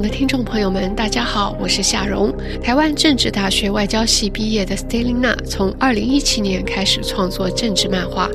的听众朋友们，大家好，我是夏蓉。台湾政治大学外交系毕业的 Stelina，从二零一七年开始创作政治漫画。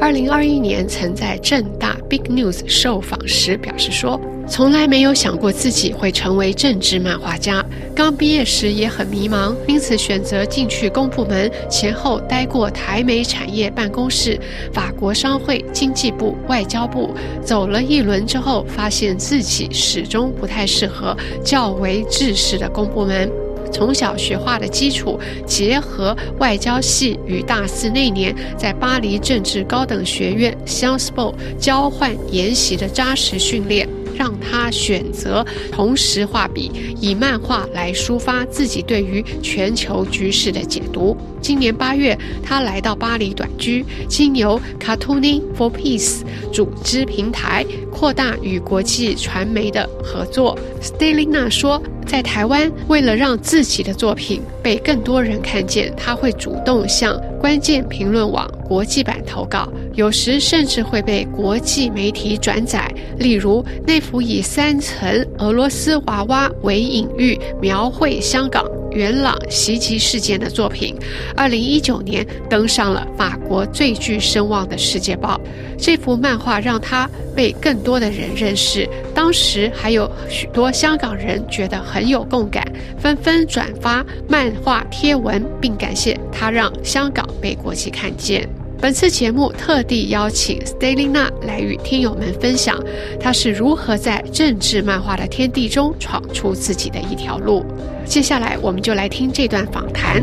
二零二一年曾在正大 Big News 受访时表示说。从来没有想过自己会成为政治漫画家。刚毕业时也很迷茫，因此选择进去公部门，前后待过台美产业办公室、法国商会、经济部、外交部，走了一轮之后，发现自己始终不太适合较为制式的公部门。从小学画的基础，结合外交系与大四那年在巴黎政治高等学院 Sciences Po 交换研习的扎实训练。让他选择同时画笔，以漫画来抒发自己对于全球局势的解读。今年八月，他来到巴黎短居，经由 Cartooning for Peace 组织平台，扩大与国际传媒的合作。Stelina 说。在台湾，为了让自己的作品被更多人看见，他会主动向关键评论网国际版投稿，有时甚至会被国际媒体转载。例如，那幅以三层俄罗斯娃娃为隐喻，描绘香港。元朗袭击事件的作品，二零一九年登上了法国最具声望的《世界报》。这幅漫画让他被更多的人认识，当时还有许多香港人觉得很有共感，纷纷转发漫画贴文，并感谢他让香港被国际看见。本次节目特地邀请 Stelina 来与听友们分享，她是如何在政治漫画的天地中闯出自己的一条路。接下来，我们就来听这段访谈。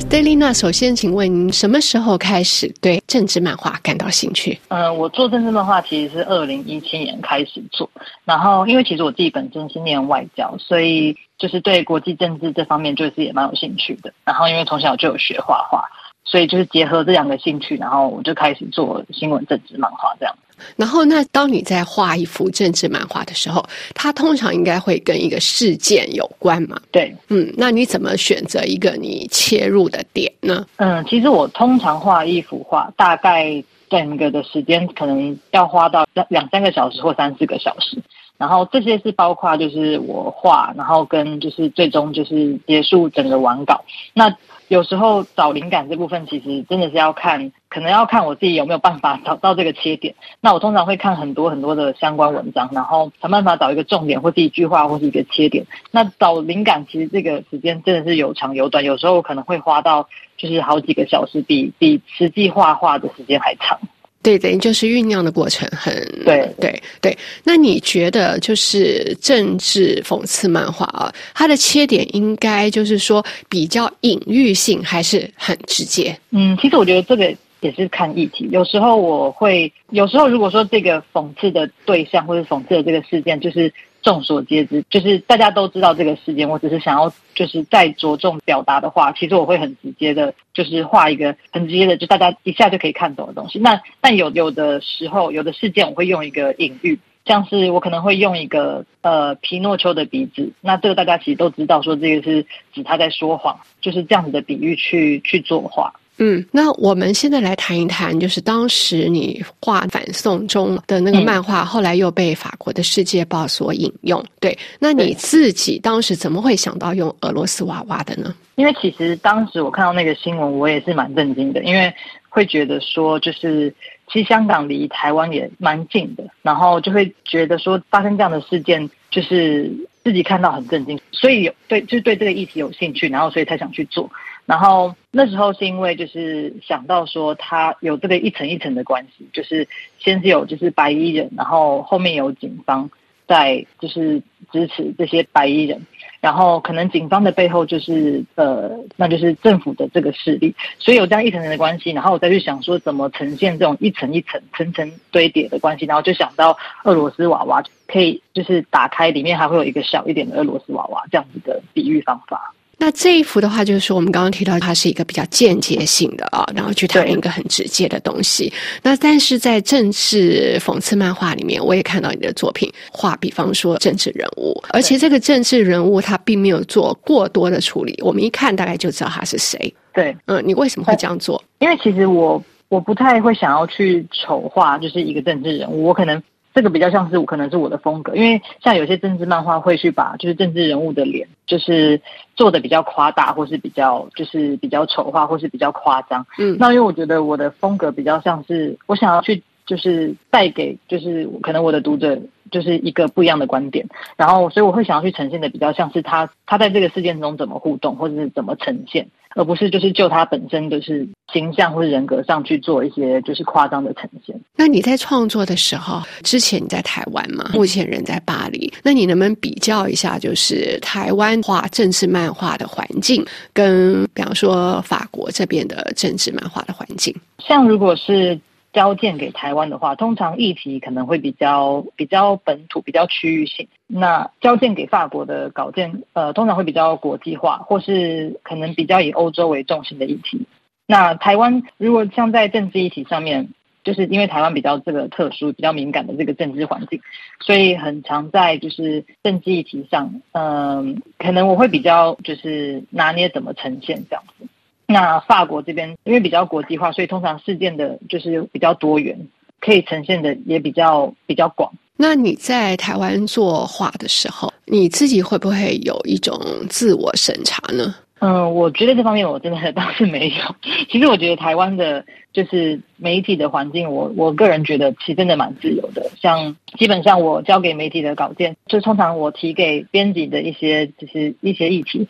Stelina，首先，请问您什么时候开始对政治漫画感到兴趣？嗯，我做政治漫画其实是二零一七年开始做，然后因为其实我自己本身是念外交，所以就是对国际政治这方面就是也蛮有兴趣的。然后因为从小就有学画画，所以就是结合这两个兴趣，然后我就开始做新闻政治漫画这样。然后，那当你在画一幅政治漫画的时候，它通常应该会跟一个事件有关嘛？对，嗯，那你怎么选择一个你切入的点呢？嗯，其实我通常画一幅画，大概整个的时间可能要花到两三个小时或三四个小时。然后这些是包括就是我画，然后跟就是最终就是结束整个完稿。那有时候找灵感这部分，其实真的是要看，可能要看我自己有没有办法找到这个切点。那我通常会看很多很多的相关文章，然后想办法找一个重点，或是一句话，或是一个切点。那找灵感其实这个时间真的是有长有短，有时候可能会花到就是好几个小时，比比实际画画的时间还长。对，等于就是酝酿的过程很对对对。那你觉得就是政治讽刺漫画啊，它的切点应该就是说比较隐喻性，还是很直接？嗯，其实我觉得这个也是看议题。有时候我会，有时候如果说这个讽刺的对象或者讽刺的这个事件，就是。众所皆知，就是大家都知道这个事件。我只是想要，就是再着重表达的话，其实我会很直接的，就是画一个很直接的，就大家一下就可以看懂的东西。那但有有的时候，有的事件我会用一个隐喻，像是我可能会用一个呃皮诺丘的鼻子。那这个大家其实都知道，说这个是指他在说谎，就是这样子的比喻去去作画。嗯，那我们现在来谈一谈，就是当时你画反送中的那个漫画，后来又被法国的《世界报》所引用。对，那你自己当时怎么会想到用俄罗斯娃娃的呢？因为其实当时我看到那个新闻，我也是蛮震惊的，因为会觉得说，就是其实香港离台湾也蛮近的，然后就会觉得说，发生这样的事件，就是自己看到很震惊，所以有对，就是对这个议题有兴趣，然后所以才想去做。然后那时候是因为就是想到说他有这个一层一层的关系，就是先是有就是白衣人，然后后面有警方在就是支持这些白衣人，然后可能警方的背后就是呃那就是政府的这个势力，所以有这样一层层的关系，然后我再去想说怎么呈现这种一层一层层层堆叠的关系，然后就想到俄罗斯娃娃可以就是打开里面还会有一个小一点的俄罗斯娃娃这样子的比喻方法。那这一幅的话，就是说我们刚刚提到，它是一个比较间接性的啊，然后去谈一个很直接的东西。那但是在政治讽刺漫画里面，我也看到你的作品画，比方说政治人物，而且这个政治人物他并没有做过多的处理，我们一看大概就知道他是谁。对，嗯，你为什么会这样做？因为其实我我不太会想要去丑化，就是一个政治人物，我可能。这个比较像是可能是我的风格，因为像有些政治漫画会去把就是政治人物的脸就是做的比较夸大，或是比较就是比较丑化，或是比较夸张。嗯，那因为我觉得我的风格比较像是我想要去就是带给就是可能我的读者。就是一个不一样的观点，然后所以我会想要去呈现的比较像是他他在这个事件中怎么互动，或者是怎么呈现，而不是就是就他本身就是形象或者人格上去做一些就是夸张的呈现。那你在创作的时候，之前你在台湾嘛，目前人在巴黎，那你能不能比较一下，就是台湾画政治漫画的环境，跟比方说法国这边的政治漫画的环境？像如果是。交件给台湾的话，通常议题可能会比较比较本土、比较区域性。那交件给法国的稿件，呃，通常会比较国际化，或是可能比较以欧洲为重心的议题。那台湾如果像在政治议题上面，就是因为台湾比较这个特殊、比较敏感的这个政治环境，所以很常在就是政治议题上，嗯，可能我会比较就是拿捏怎么呈现这样子。那法国这边因为比较国际化，所以通常事件的就是比较多元，可以呈现的也比较比较广。那你在台湾作画的时候，你自己会不会有一种自我审查呢？嗯，我觉得这方面我真的 倒是没有。其实我觉得台湾的，就是媒体的环境，我我个人觉得其实真的蛮自由的。像基本上我交给媒体的稿件，就通常我提给编辑的一些就是一些议题。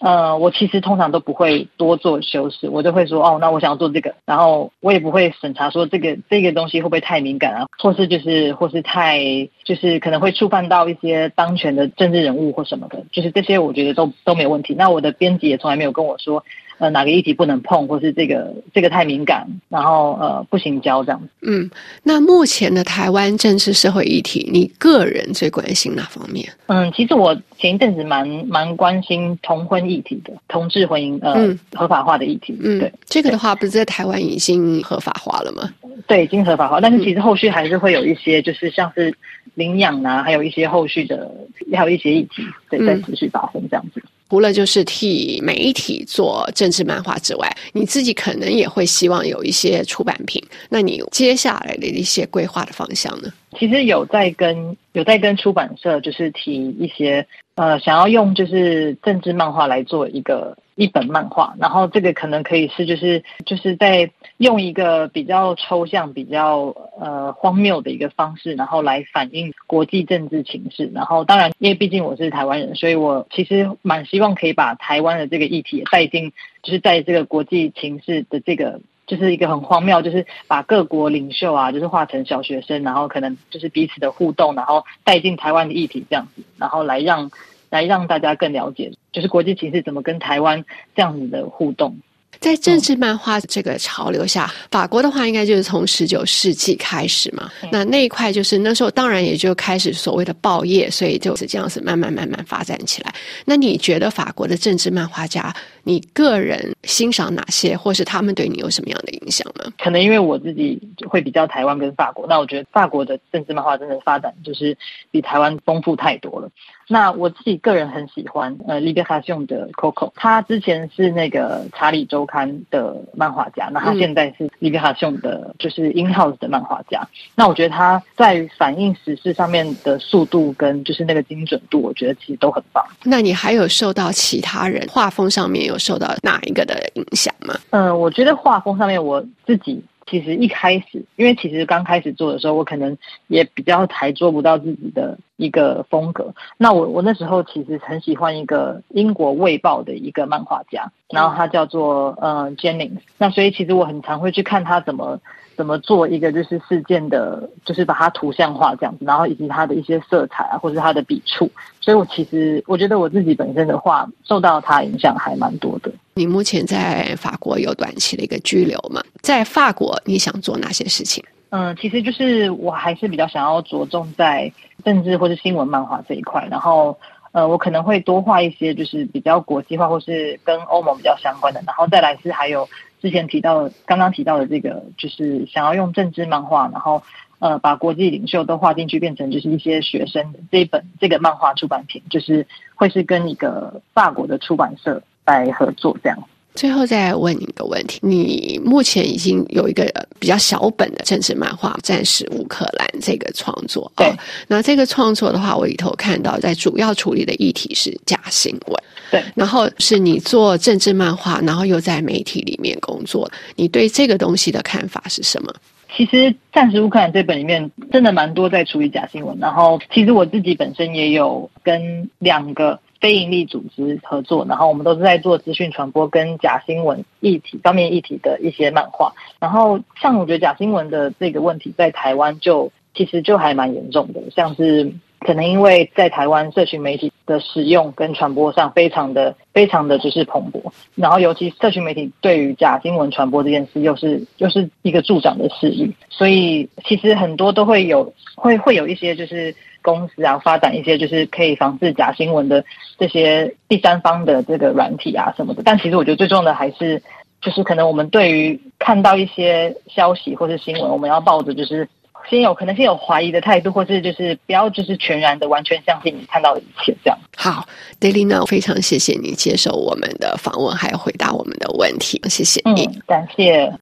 呃，我其实通常都不会多做修饰，我就会说哦，那我想要做这个，然后我也不会审查说这个这个东西会不会太敏感啊，或是就是或是太就是可能会触犯到一些当权的政治人物或什么的，就是这些我觉得都都没有问题。那我的编辑也从来没有跟我说。呃，哪个议题不能碰，或是这个这个太敏感，然后呃不行交这样子。嗯，那目前的台湾政治社会议题，你个人最关心哪方面？嗯，其实我前一阵子蛮蛮关心同婚议题的，同志婚姻呃合法化的议题。嗯，对，这个的话不是在台湾已经合法化了吗？对，已经合法化，但是其实后续还是会有一些，就是像是领养啊，还有一些后续的，还有一些议题对在持续发生这样子。除了就是替媒体做政治漫画之外，你自己可能也会希望有一些出版品。那你接下来的一些规划的方向呢？其实有在跟有在跟出版社就是提一些呃，想要用就是政治漫画来做一个。一本漫画，然后这个可能可以是就是就是在用一个比较抽象、比较呃荒谬的一个方式，然后来反映国际政治情势。然后当然，因为毕竟我是台湾人，所以我其实蛮希望可以把台湾的这个议题带进，就是在这个国际情势的这个，就是一个很荒谬，就是把各国领袖啊，就是化成小学生，然后可能就是彼此的互动，然后带进台湾的议题这样子，然后来让。来让大家更了解，就是国际形势怎么跟台湾这样子的互动。在政治漫画这个潮流下，法国的话应该就是从十九世纪开始嘛。那那一块就是那时候，当然也就开始所谓的报业，所以就是这样子慢慢慢慢发展起来。那你觉得法国的政治漫画家，你个人欣赏哪些，或是他们对你有什么样的影响呢？可能因为我自己会比较台湾跟法国，那我觉得法国的政治漫画真的发展就是比台湾丰富太多了。那我自己个人很喜欢呃 l i b e r a t i o n 的 Coco，他之前是那个查理周刊的漫画家，那他现在是 l i b e r a t i o n 的，就是 In House 的漫画家。那我觉得他在反映时事上面的速度跟就是那个精准度，我觉得其实都很棒。那你还有受到其他人画风上面有受到哪一个的影响吗？嗯，我觉得画风上面我自己。其实一开始，因为其实刚开始做的时候，我可能也比较还做不到自己的一个风格。那我我那时候其实很喜欢一个英国《卫报》的一个漫画家，然后他叫做呃 Jennings。那所以其实我很常会去看他怎么。怎么做一个就是事件的，就是把它图像化这样子，然后以及它的一些色彩啊，或者它的笔触，所以我其实我觉得我自己本身的话，受到他影响还蛮多的。你目前在法国有短期的一个居留嘛？在法国你想做哪些事情？嗯，其实就是我还是比较想要着重在政治或是新闻漫画这一块，然后呃，我可能会多画一些就是比较国际化或是跟欧盟比较相关的，然后再来是还有。之前提到刚刚提到的这个，就是想要用政治漫画，然后呃把国际领袖都画进去，变成就是一些学生这一本这个漫画出版品，就是会是跟一个法国的出版社来合作这样。最后再问你一个问题：你目前已经有一个比较小本的政治漫画《战时乌克兰》这个创作，对。那这个创作的话，我里头看到在主要处理的议题是假新闻，对。然后是你做政治漫画，然后又在媒体里面工作，你对这个东西的看法是什么？其实《暂时乌克兰》这本里面真的蛮多在处理假新闻，然后其实我自己本身也有跟两个非营利组织合作，然后我们都是在做资讯传播跟假新闻议题方面议题的一些漫画。然后像我觉得假新闻的这个问题在台湾就其实就还蛮严重的，像是。可能因为在台湾社群媒体的使用跟传播上非常的非常的就是蓬勃，然后尤其社群媒体对于假新闻传播这件事又是又是一个助长的势力，所以其实很多都会有会会有一些就是公司啊发展一些就是可以防治假新闻的这些第三方的这个软体啊什么的，但其实我觉得最重要的还是就是可能我们对于看到一些消息或是新闻，我们要抱着就是。先有可能先有怀疑的态度，或是就是不要就是全然的完全相信你看到的一切这样。好，Daily Now，非常谢谢你接受我们的访问，还有回答我们的问题，谢谢你，感谢。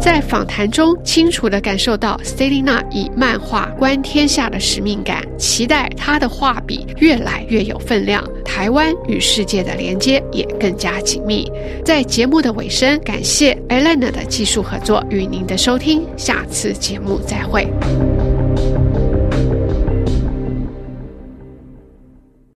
在访谈中，清楚地感受到 Stelina 以漫画观天下的使命感，期待她的画笔越来越有分量，台湾与世界的连接也更加紧密。在节目的尾声，感谢 Elena 的技术合作与您的收听，下次节目再会。